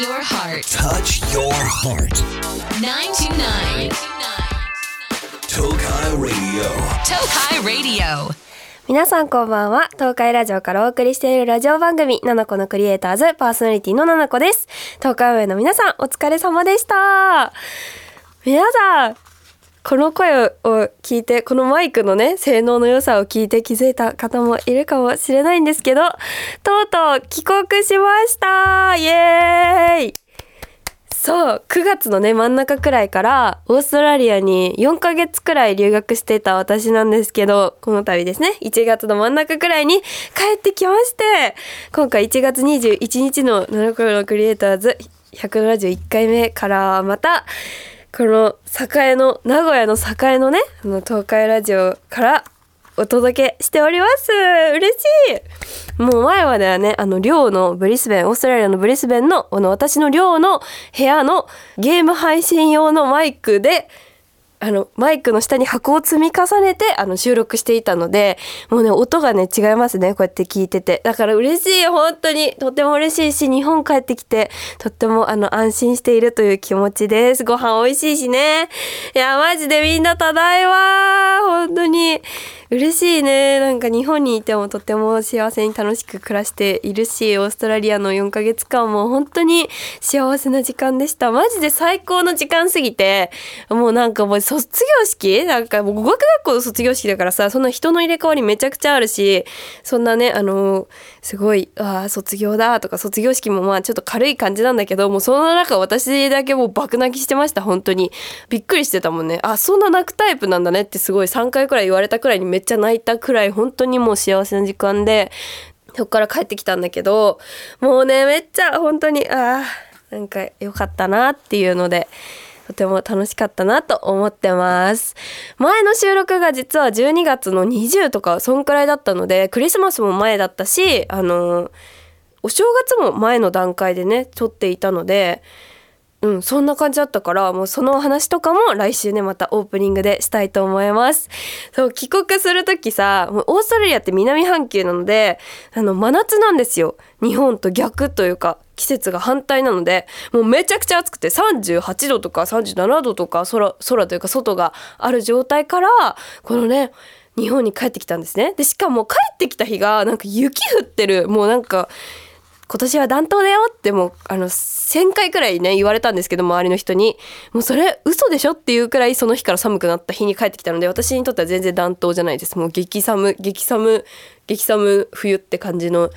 your heart. Touch your heart. 929. Tokai Radio. Tokai Radio. 皆さんこんばんは東海ラジオからお送りしているラジオ番組「ナナコのクリエイターズ」パーソナリティのナナコです東海上の皆さんお疲れ様でした皆さんこの声を聞いてこのマイクのね性能の良さを聞いて気づいた方もいるかもしれないんですけどとうとう帰国しました。イエーイ。そう9月のね真ん中くらいからオーストラリアに4ヶ月くらい留学してた私なんですけどこの度ですね。1月の真ん中くらいに帰ってきまして今回1月21日の「ナノコロクリエイターズ」171回目からまたこの栄の名古屋の栄のねあの東海ラジオからお届けしております。嬉しい。もう前まではねあの寮のブリスベンオーストラリアのブリスベンのこの私の寮の部屋のゲーム配信用のマイクであのマイクの下に箱を積み重ねてあの収録していたのでもうね音がね違いますねこうやって聞いてて。だから嬉しい本当に。とても嬉しいし日本帰ってきてとってもあの安心しているという気持ちです。ご飯美味しいしね。いやマジでみんなただいま本当に。嬉しいね。なんか日本にいてもとても幸せに楽しく暮らしているしオーストラリアの4ヶ月間も本当に幸せな時間でした。マジで最高の時間すぎてもうなんかもう卒業式？なんかもう語学学校の卒業式だからさそんな人の入れ替わりめちゃくちゃあるしそんなねあのすごいああ卒業だとか卒業式もまあちょっと軽い感じなんだけどもうその中私だけもう爆泣きしてました本当に。びっくりしてたもんね。あそんな泣くタイプなんだねってすごい3回くらい言われたくらいにめっっちゃ泣いたくらい本当にもう幸せな時間でそっから帰ってきたんだけどもうねめっちゃ本当にああなんか良かったなっていうのでとても楽しかったなと思ってます。前の収録が実は12月の20とかそんくらいだったのでクリスマスも前だったしあのお正月も前の段階でね撮っていたのでうん、そんな感じだったからもうその話とかも来週ねまたオープニングでしたいと思います。そう帰国する時さもうオーストラリアって南半球なのであの真夏なんですよ。日本と逆というか季節が反対なのでもうめちゃくちゃ暑くて38度とか37度とか空空というか外がある状態からこのね日本に帰ってきたんですね。でしかも帰ってきた日がなんか雪降ってる。もうなんか今年は暖冬だよってもうあの1,000回くらいね言われたんですけど周りの人に。もうそれ嘘でしょっていうくらいその日から寒くなった日に帰ってきたので私にとっては全然暖冬じゃないです。もう激寒激寒激寒冬って感じの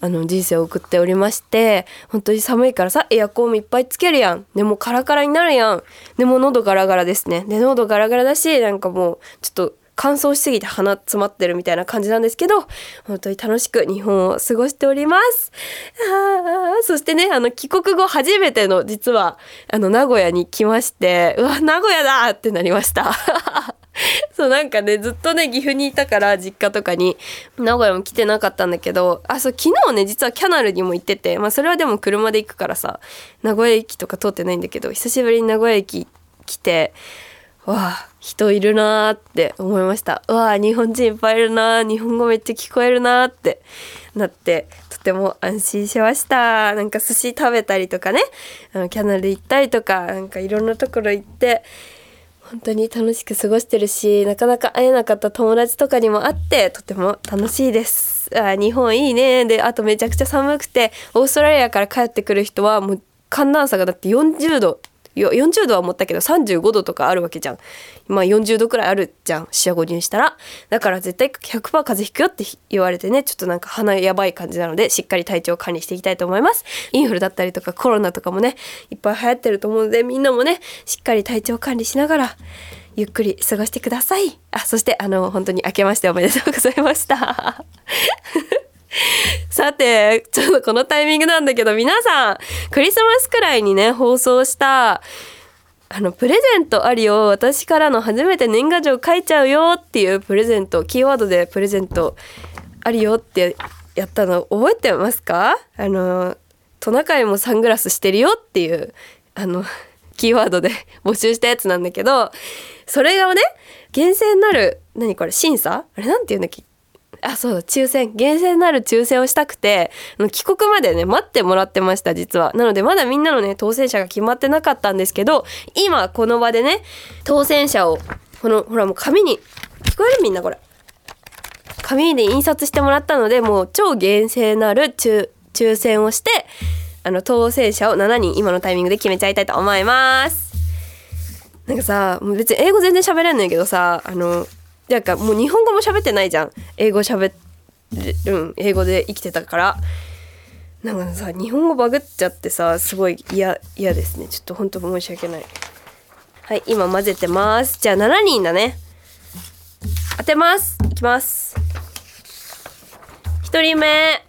あの人生を送っておりまして本当に寒いからさエアコンもいっぱいつけるやん。でもカラカラになるやん。でも喉ガラガラですね。で喉ガラガラだしなんかもうちょっと乾燥しすぎて鼻詰まってるみたいな感じなんですけど本当に楽しく日本を過ごしております。あそしてねあの帰国後初めての実はあの名古屋に来ましてうわ名古屋だってなりました。そうなんかねずっとね岐阜にいたから実家とかに名古屋も来てなかったんだけどあそう昨日ね実はキャナルにも行っててまあそれはでも車で行くからさ名古屋駅とか通ってないんだけど久しぶりに名古屋駅来てわあ人いるなーって思いました。うわあ日本人いっぱいいるな日本語めっちゃ聞こえるなってなってとても安心しました。なんか寿司食べたりとかね。あのキャナル行ったりとかなんかいろんなところ行って本当に楽しく過ごしてるしなかなか会えなかった友達とかにも会ってとても楽しいです。あ日本いいねであとめちゃくちゃ寒くてオーストラリアから帰ってくる人はもう寒暖差がだって40度40度は思ったけど35度とかあるわけじゃん。まあ40度くらいあるじゃん。四捨五入したら。だから絶対100%風邪ひくよって言われてねちょっとなんか鼻やばい感じなのでしっかり体調管理していきたいと思います。インフルだったりとかコロナとかもねいっぱい流行ってると思うのでみんなもねしっかり体調管理しながらゆっくり過ごしてください。あそしてあの本当に明けましておめでとうございました。さて、ちょっとこのタイミングなんだけど、皆さん、クリスマスくらいにね、放送した、あの、プレゼントありよ、私からの初めて年賀状書いちゃうよっていうプレゼント、キーワードでプレゼントありよってやったの覚えてますか？あの、トナカイもサングラスしてるよっていう、あの、キーワードで募集したやつなんだけど、それがね、厳正なる、何これ、審査？あれなんて言うんだっけ？あそう抽選。厳正なる抽選をしたくて帰国までね待ってもらってました実は。なのでまだみんなのね当選者が決まってなかったんですけど今この場でね当選者をこのほらもう紙に聞こえるみんなこれ。紙で印刷してもらったのでもう超厳正なる抽抽選をしてあの当選者を7人今のタイミングで決めちゃいたいと思います。なんかさもう別に英語全然喋れんねんけどさあのなんかもう日本語も喋ってないじゃん。英語喋る。ん。英語で生きてたから。なんかさ日本語バグっちゃってさすごい嫌嫌ですね。ちょっと本当申し訳ない。はい今混ぜてます。じゃあ7人だね。当てます。いきます。1人目。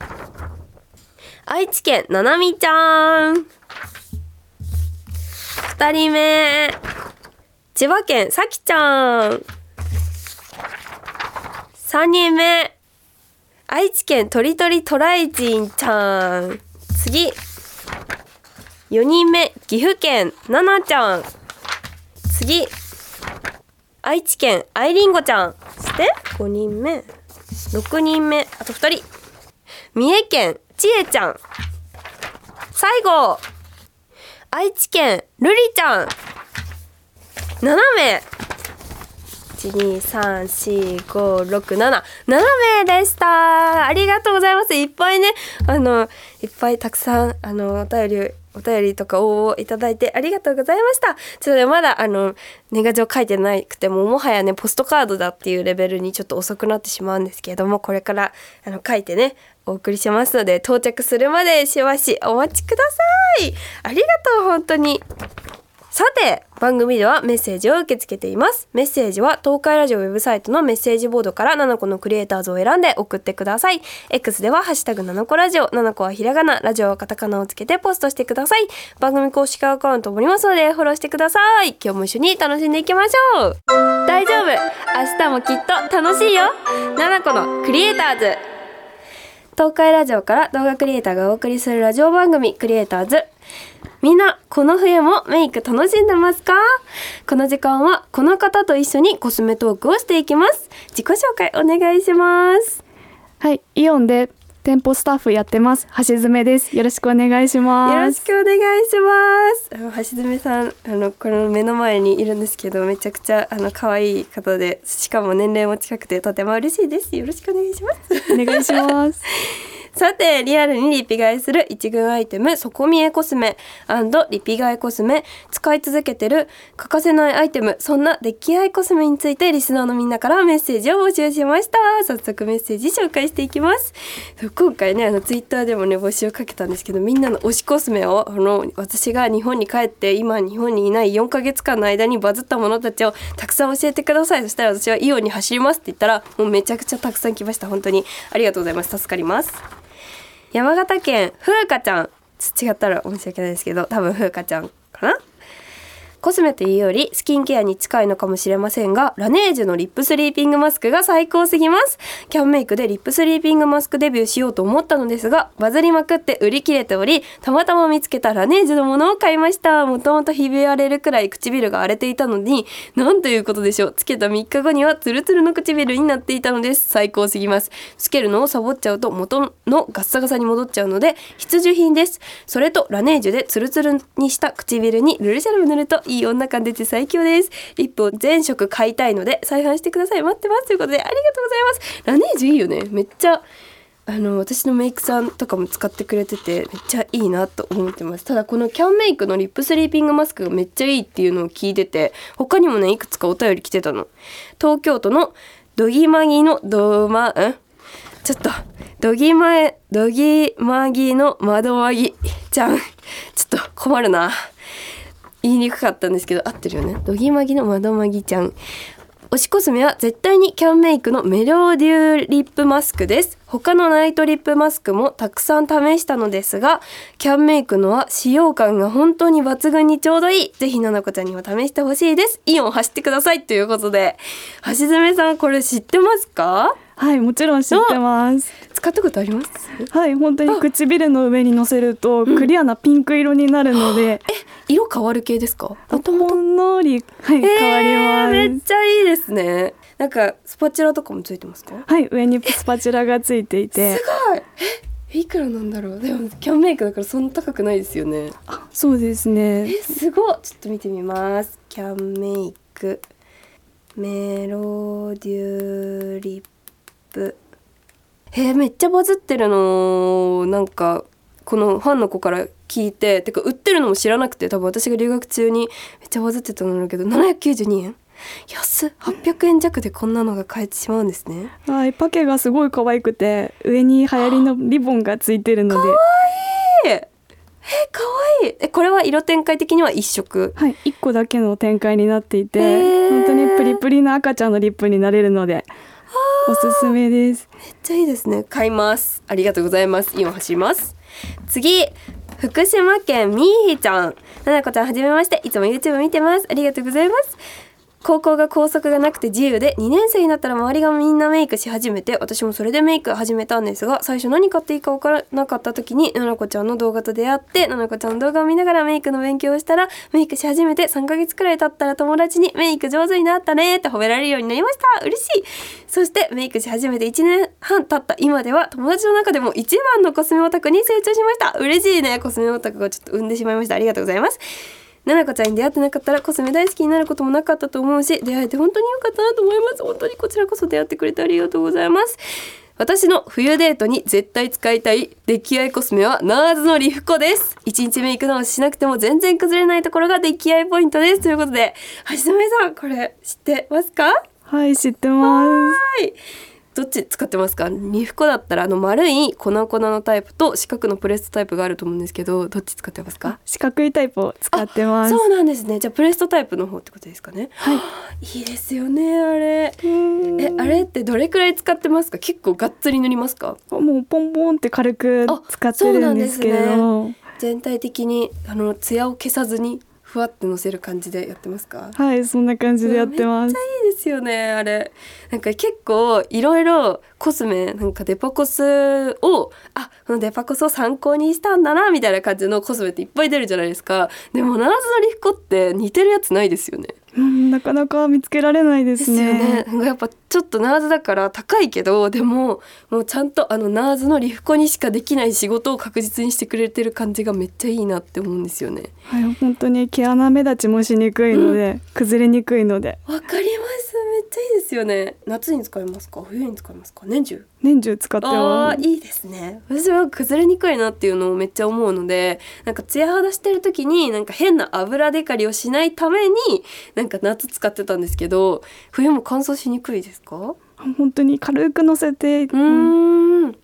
愛知県ななみちゃん。2人目。千葉県さきちゃん。3人目愛知県とりとりトライジンちゃん。次。4人目岐阜県ななちゃん。次。愛知県あいりんごちゃん。そして5人目6人目。あと2人。三重県ちえちゃん。最後。愛知県るりちゃん。7名。1234567名でした。ありがとうございます。いっぱいねあのいっぱいたくさんあのお便りお便りとか応募いただいてありがとうございました。ちょっとねまだあの年賀状書いてなくてももはやねポストカードだっていうレベルにちょっと遅くなってしまうんですけれどもこれからあの書いてねお送りしますので到着するまでしばしお待ちください。ありがとう本当に。さて番組ではメッセージを受け付けています。メッセージは東海ラジオウェブサイトのメッセージボードから7個のクリエイターズを選んで送ってください。X ではハッシュタグ7個ラジオ7個はひらがなラジオはカタカナをつけてポストしてください。番組公式アカウントもありますのでフォローしてください。今日も一緒に楽しんでいきましょう。大丈夫。明日もきっと楽しいよ。7個のクリエイターズ。東海ラジオから動画クリエイターがお送りするラジオ番組クリエイターズ。みんなこの冬もメイク楽しんでますか？この時間はこの方と一緒にコスメトークをしていきます自己紹介お願いしますはい、イオンで店舗スタッフやってます。橋爪です。よろしくお願いします。よろしくお願いします橋爪さんあのこの目の前にいるんですけどめちゃくちゃあの可愛い方でしかも年齢も近くてとても嬉しいですよろしくお願いしますお願いします。さてリアルにリピ買いする一軍アイテム底見えコスメリピ買いコスメ使い続けてる欠かせないアイテムそんなデッキアイコスメについてリスナーのみんなからメッセージを募集しました。早速メッセージ紹介していきます。今回ねあのツイッターでもね募集をかけたんですけどみんなの推しコスメをあの私が日本に帰って今日本にいない4ヶ月間の間にバズったものたちをたくさん教えてください。そしたら私はイオンに走りますって言ったらもうめちゃくちゃたくさん来ました。本当にありがとうございます。助かります。山形県風花ちゃん。違ったら申し訳ないですけど多分風花ちゃんかな？コスメというよりスキンケアに近いのかもしれませんがラネージュのリップスリーピングマスクが最高すぎます。キャンメイクでリップスリーピングマスクデビューしようと思ったのですがバズりまくって売り切れておりたまたま見つけたラネージュのものを買いました。もともとひび割れるくらい唇が荒れていたのになんということでしょう。つけた3日後にはツルツルの唇になっていたのです。最高すぎます。つけるのをサボっちゃうと元のガッサガサに戻っちゃうので必需品です。それとラネージュでツルツルにした唇にルルシャルム塗るといい女感出て最強です。リップを全色買いたいので再販してください。待ってます。ということでありがとうございます。ラネージュいいよね。めっちゃあの私のメイクさんとかも使ってくれててめっちゃいいなと思ってます。ただこのキャンメイクのリップスリーピングマスクがめっちゃいいっていうのを聞いてて他にもねいくつかお便り来てたの。東京都のドギマギのドマんちょっとドギマドギマギの窓マギちゃん。ちょっと困るな。言いにくかったんですけど合ってるよね。ドギマギの窓マギちゃん。推しコスメは絶対にキャンメイクのメロデューリップマスクです。他のナイトリップマスクもたくさん試したのですがキャンメイクのは使用感が本当に抜群にちょうどいい。ぜひななこちゃんにも試してほしいです。イオン走ってください。ということで。橋爪さんこれ知ってますか？はい、もちろん知ってます。使ったことあります？はい、本当に唇の上に乗せるとクリアなピンク色になるので、色変わる系ですか？ほんのり、はい、えー変わります。めっちゃいいですね。なんかスパチュラとかもついてますか？はい上にスパチュラがついていて。すごい。えいくらなんだろう？でもキャンメイクだからそんな高くないですよね。そうですね。えすごい。ちょっと見てみます。キャンメイク。メロデューリップえーめっちゃバズってるの。なんかこのファンの子から聞いててか売ってるのも知らなくて多分私が留学中にめっちゃバズってたんだけど792円安っ800円弱でこんなのが買えてしまうんですね。はいパケがすごい可愛くて上に流行りのリボンがついてるので。ええかわい。いえこれは色展開的には一色。はい1個だけの展開になっていて、へー。本当にプリプリの赤ちゃんのリップになれるのでおすすめです。めっちゃいいですね。買います。ありがとうございます。今走ります。次福島県みーひちゃん。ななこちゃんはじめまして。いつも YouTube 見てます。ありがとうございます。高校が校則がなくて自由で2年生になったら周りがみんなメイクし始めて私もそれでメイク始めたんですが最初何買っていいか分からなかった時にななこちゃんの動画と出会ってななこちゃんの動画を見ながらメイクの勉強をしたらメイクし始めて3ヶ月くらい経ったら友達にメイク上手になったねって褒められるようになりました。嬉しい。そしてメイクし始めて1年半経った。今では友達の中でも一番のコスメオタクに成長しました。嬉しいね。コスメオタクがちょっと産んでしまいました。ありがとうございます。ななこちゃんに出会ってなかったらコスメ大好きになることもなかったと思うし出会えて本当に良かったなと思います。本当にこちらこそ出会ってくれてありがとうございます。私の冬デートに絶対使いたい出来合いコスメはナーズのリフコです。一日メイク直ししなくても全然崩れないところが出来合いポイントです。ということで橋爪さんこれ知ってますか？はい知ってます。はい。どっち使ってますか？リフコだったらあの丸い粉々のタイプと四角のプレストタイプがあると思うんですけどどっち使ってますか？四角いタイプを使ってます。そうなんですね。じゃあプレストタイプの方ってことですかね？はい。いいですよねあれ。えあれってどれくらい使ってますか？結構がっつり塗りますか？もうポンポンって軽く使ってるんですけれど、全体的にあのツヤを消さずにふわって乗せる感じでやってますか？はいそんな感じでやってます。めっちゃいいですよねあれ。なんか結構いろいろコスメなんかデパコスをあこのデパコスを参考にしたんだなみたいな感じのコスメっていっぱい出るじゃないですか。でもナーズのリフコって似てるやつないですよねうん、なかなか見つけられないでですすよね。ねなんかやっぱちょっとナーズだから高いけどでももうちゃんとあのナーズのリフコにしかできない仕事を確実にしてくれてる感じがめっちゃいいなって思うんですよね。はい本当に毛穴目立ちもしにくいので、崩れにくいので。わかりますちゃいいですよね。夏に使いますか？冬に使いますか？年中？年中使ってあます。ーいいですね。私は崩れにくいなっていうのをめっちゃ思うのでなんかツヤ肌してる時になんか変な油デカリをしないためになんか夏使ってたんですけど冬も乾燥しにくいですか？本当に軽くのせてうーん。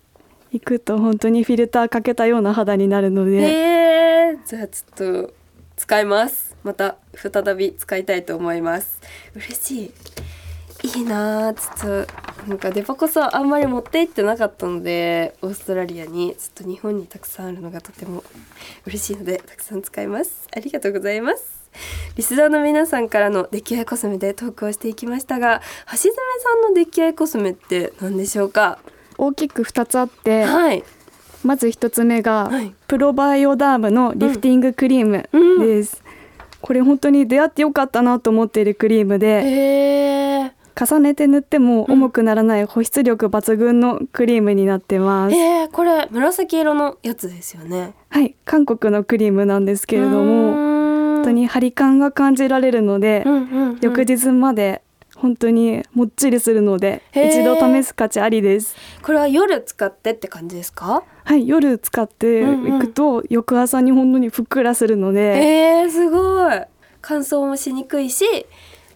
いくと本当にフィルターかけたような肌になるので、えー、じゃあちょっと使います。また再び使いたいと思います。嬉しいいいなあちょっと。なんかデパコスはあんまり持って行ってなかったのでオーストラリアにちょっと日本にたくさんあるのがとても嬉しいのでたくさん使います。ありがとうございます。リスナーの皆さんからの出来合いコスメでトークをしていきましたが橋爪さんの出来合いコスメって何でしょうか？大きく2つあってはい。まず1つ目が、はい。プロバイオダームのリフティングクリームうん。です、これ本当に出会ってよかったなと思っているクリームでへえ重ねて塗っても重くならない保湿力抜群のクリームになってます、えー、これ紫色のやつですよね。はい韓国のクリームなんですけれども本本当に張り感が感じられるので、うんうんうん、翌日まで本当にもっちりするので一度試す価値ありです。これは夜使ってって感じですか？はい夜使っていくと、翌朝に本当にふっくらするので、えー、すごい。乾燥もしにくいし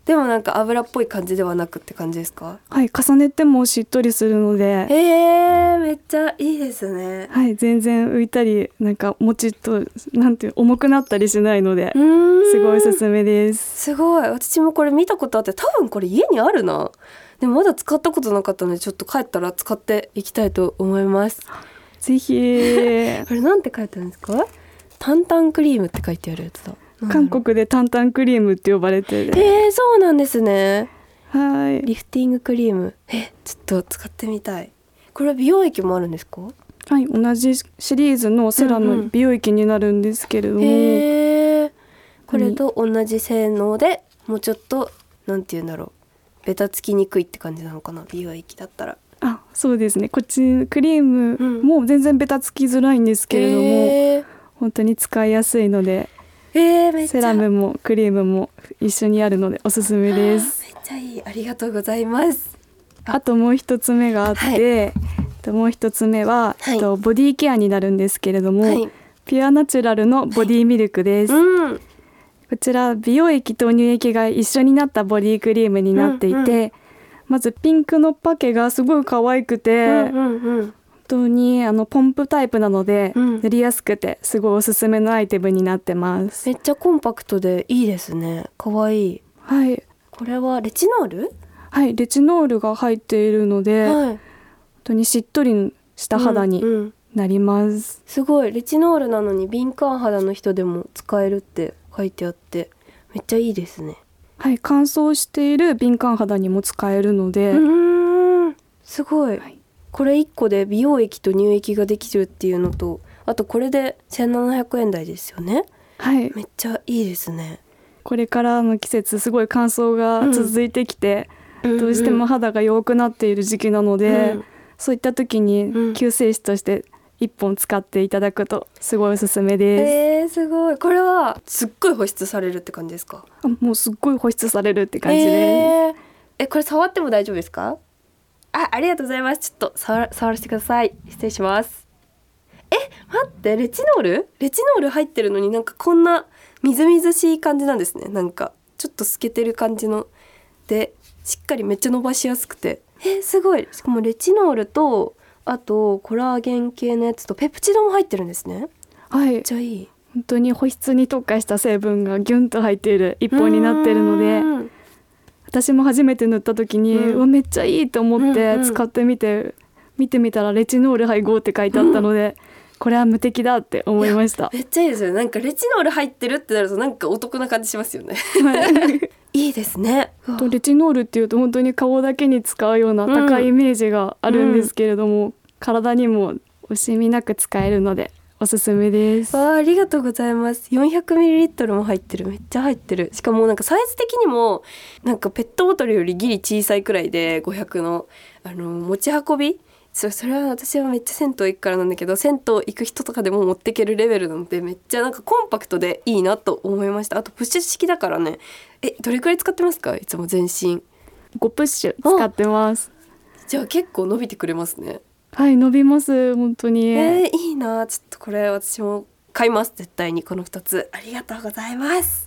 でもなんか油っぽい感じではなくって感じですか？はい重ねてもしっとりするので、えー、めっちゃいいですね。はい全然浮いたりなんかもちっとなんていう重くなったりしないので、すごいおすすめですすごい私もこれ見たことあって多分これ家にあるな。でもまだ使ったことなかったのでちょっと帰ったら使っていきたいと思います。ぜひ これなんて書いてあるんですか？タンタンクリームって書いてあるやつだ。韓国でタンタンクリームって呼ばれてる。えー、そうなんですね。はい。リフティングクリーム。え、ちょっと使ってみたい。これ美容液もあるんですか？はい同じシリーズのセラうんうん。の美容液になるんですけれども、へえ。これと同じ性能でもうちょっとなんて言うんだろう。ベタつきにくいって感じなのかな？美容液だったら。あそうですね。こっちクリームも全然ベタつきづらいんですけれども、えー。本当に使いやすいのでえー、めっちゃ。セラムもクリームも一緒にあるのでおすすめです。めっちゃいい。ありがとうございます。あともう一つ目があって、はい。えっともう一つ目は、はい。えっとボディケアになるんですけれども、はい。ピュアナチュラルのボディミルクです、うん。こちら美容液と乳液が一緒になったボディクリームになっていて、うんうまずピンクのパケがすごい可愛くて、うんうんうん。本当にあのポンプタイプなので、うん。塗りやすくてすごいおすすめのアイテムになってます。めっちゃコンパクトでいいですね。かわいい。はい。これはレチノール？はいレチノールが入っているので、本はい。当にしっとりした肌にうんうん。なります、すごい。レチノールなのに敏感肌の人でも使えるって書いてあってめっちゃいいですね。はい乾燥している敏感肌にも使えるので、うーん。すごい、はいこれ1個で美容液と乳液ができるっていうのとあとこれで1700円台ですよね。はい。めっちゃいいですね。これからの季節すごい乾燥が続いてきて、どうしても肌が弱くなっている時期なので、うん。そういった時うん。に救世主として一本使っていただくとすごいおすすめです、えー、すごい。これはすっごい保湿されるって感じですか？あもうすっごい保湿されるって感じです、えー。えこれ触っても大丈夫ですか？あありがとうございます。ちょっと触ら触らせてください。失礼します。え待ってレチノール？レチノール入ってるのになんかこんなみずみずしい感じなんですね。なんかちょっと透けてる感じの。でしっかりめっちゃ伸ばしやすくて。えすごい。しかもレチノールとあとコラーゲン系のやつとペプチドも入ってるんですね。はい。めっちゃいい。本当に保湿に特化した成分がギュンと入っている一本になっているのでうん私も初めて塗った時に、ううんわめっちゃいいと思ってうんうん。使ってみて、見てみたらレチノール配合って書いてあったので、これは無敵だって思いました。めっちゃいいですよ。ねなんかレチノール入ってるってなるとなんかお得な感じしますよね。い。いですね。とレチノールっていうと本当に顔だけに使うような高いイメージがあるんですけれども、体にも惜しみなく使えるのでおすすめです。わあありがとうございます。400ml も入ってる。めっちゃ入ってる。しかもなんかサイズ的にもなんかペットボトルよりギリ小さいくらいで500のあの持ち運び？そそれは私はめっちゃ銭湯行くからなんだけど銭湯行く人とかでも持ってけるレベルなのでめっちゃなんかコンパクトでいいなと思いました。あとプッシュ式だからね。えどれくらい使ってますか？いつも全身。5プッシュ使ってます。じゃあ結構伸びてくれますねはい伸びます本当に。えー、いいな。ちょっとこれ私も買います。絶対にこの2つ。ありがとうございます。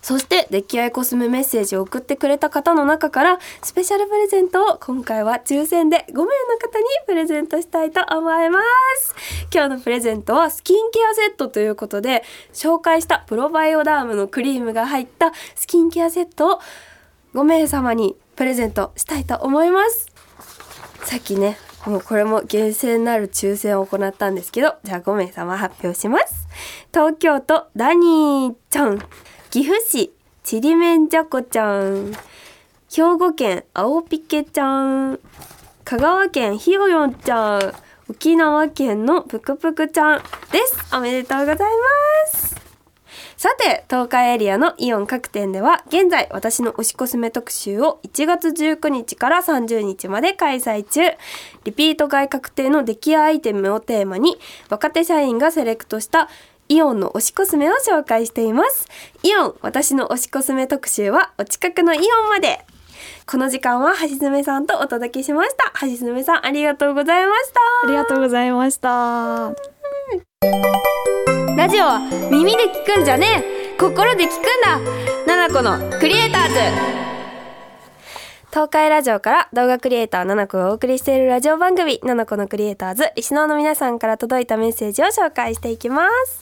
そしてデッキアイコスメメッセージを送ってくれた方の中からスペシャルプレゼントを今回は抽選で5名の方にプレゼントしたいと思います。今日のプレゼントはスキンケアセットということで紹介したプロバイオダームのクリームが入ったスキンケアセットを5名様にプレゼントしたいと思います。さっきねもうこれも厳正なる抽選を行ったんですけどじゃあ5名様発表します。東京都ダニーちゃん。岐阜市ちりめんじゃこちゃん。兵庫県青ピケちゃん。香川県ひよよんちゃん。沖縄県のぷくぷくちゃんです。おめでとうございます。さて東海エリアのイオン各店では現在私の推しコスメ特集を1月19日から30日まで開催中。リピート買い確定の出来アイテムをテーマに若手社員がセレクトしたイオンの推しコスメを紹介しています。イオン私の推しコスメ特集はお近くのイオンまで。この時間は橋爪さんとお届けしました。橋爪さんありがとうございました。ありがとうございました。ラジオは耳で聞くんじゃねえ。心で聞くんだ。ナナコのクリエイターズ。東海ラジオから動画クリエイターナナコがお送りしているラジオ番組。ナナコのクリエイターズ。リスナーの皆さんから届いたメッセージを紹介していきます。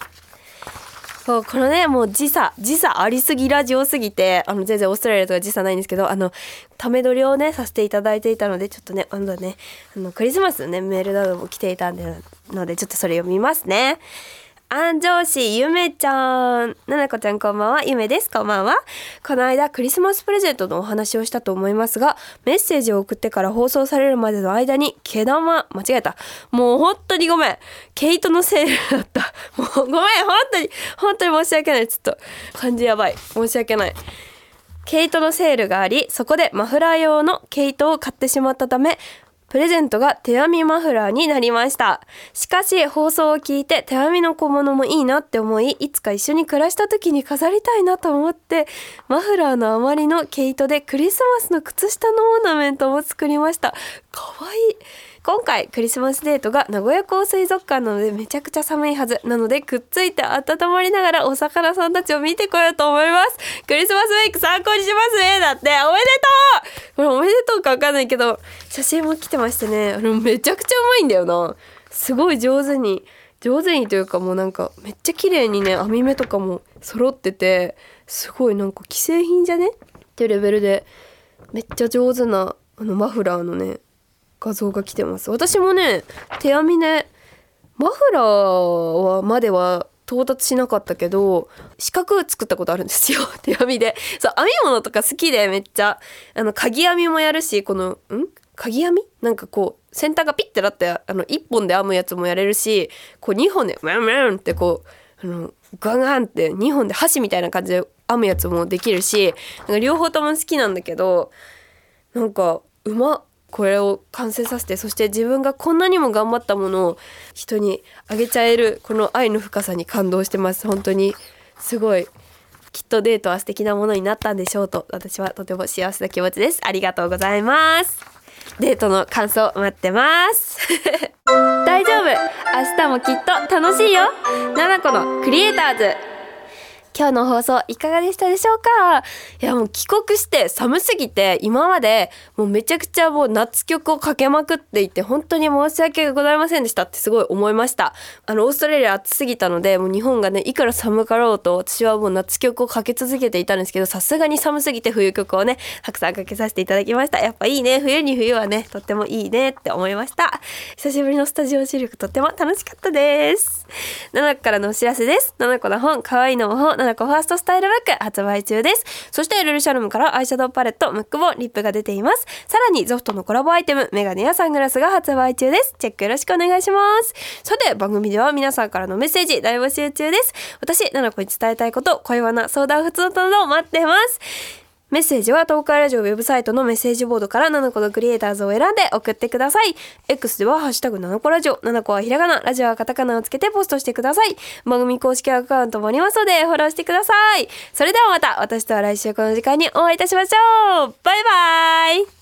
そうこのねもう時差時差ありすぎラジオすぎてあの全然オーストラリアとか時差ないんですけどあのため撮りをねさせていただいていたのでちょっとね今度ねあのクリスマスのねメールなども来ていたんでのでちょっとそれ読みますね。安城市ゆめちゃん。ななこちゃんこんばんは。ゆめです。こんばんは。この間クリスマスプレゼントのお話をしたと思いますがメッセージを送ってから放送されるまでの間に毛玉。間違えた。もう本当にごめん。毛糸のセールだった。もうごめん。本当に本当に申し訳ない。ちょっと漢字やばい。申し訳ない。毛糸のセールがありそこでマフラー用の毛糸を買ってしまったためプレゼントが手編みマフラーになりました。しかし放送を聞いて手編みの小物もいいなって思いいつか一緒に暮らした時に飾りたいなと思ってマフラーの余りの毛糸でクリスマスの靴下のオーナメントも作りました。かわいい。今回クリスマスデートが名古屋港水族館なのでめちゃくちゃ寒いはず。なのでくっついて温まりながらお魚さんたちを見てこようと思います。クリスマスメイク参考にしますね。だっておめでとう。これおめでとうかわかんないけど写真も来てましてね。あのめちゃくちゃうまいんだよな。すごい上手に。上手にというかもうなんかめっちゃ綺麗にね網目とかも揃っててすごいなんか既製品じゃね？っていうレベルでめっちゃ上手なあのマフラーのね画像が来てます。私もね手編みでマフラーはまでは到達しなかったけど四角作ったことあるんですよ。手編みで。そう編み物とか好きでめっちゃ。あの鍵編みもやるしこのん？鍵編み？なんかこう先端がピッてなってあの1本で編むやつもやれるしこう2本でウンウンってこうあのガンガンって2本で箸みたいな感じで編むやつもできるしなんか両方とも好きなんだけどなんかうまこれを完成させてそして自分がこんなにも頑張ったものを人にあげちゃえるこの愛の深さに感動してます。本当にすごいきっとデートは素敵なものになったんでしょうと私はとても幸せな気持ちです。ありがとうございます。デートの感想待ってます。大丈夫。明日もきっと楽しいよ。7個のクリエイターズ今日の放送いかがでしたでしょうか？いやもう帰国して寒すぎて今までもうめちゃくちゃもう夏曲をかけまくっていて本当に申し訳ございませんでしたってすごい思いました。あのオーストラリア暑すぎたのでもう日本がねいくら寒かろうと私はもう夏曲をかけ続けていたんですけどさすがに寒すぎて冬曲をねたくさんかけさせていただきました。やっぱいいね。冬に冬はねとってもいいねって思いました。久しぶりのスタジオ収録とっても楽しかったです。7個からのお知らせです。7個の本可愛いの魔法7個ファーストスタイルバック発売中です。そしてルルシャルムからアイシャドウパレットムックボリップが出ています。さらにゾフトのコラボアイテムメガネやサングラスが発売中です。チェックよろしくお願いします。さて番組では皆さんからのメッセージ大募集中です。私ナナコに伝えたいこと恋バナ相談普通のなどを待ってます。メッセージは東海ラジオウェブサイトのメッセージボードから7個のクリエイターズを選んで送ってください。X ではハッシュタグ7個ラジオ、7個はひらがな、ラジオはカタカナをつけてポストしてください。番組公式アカウントもありますのでフォローしてください。それではまた私とは来週この時間にお会いいたしましょうバイバイ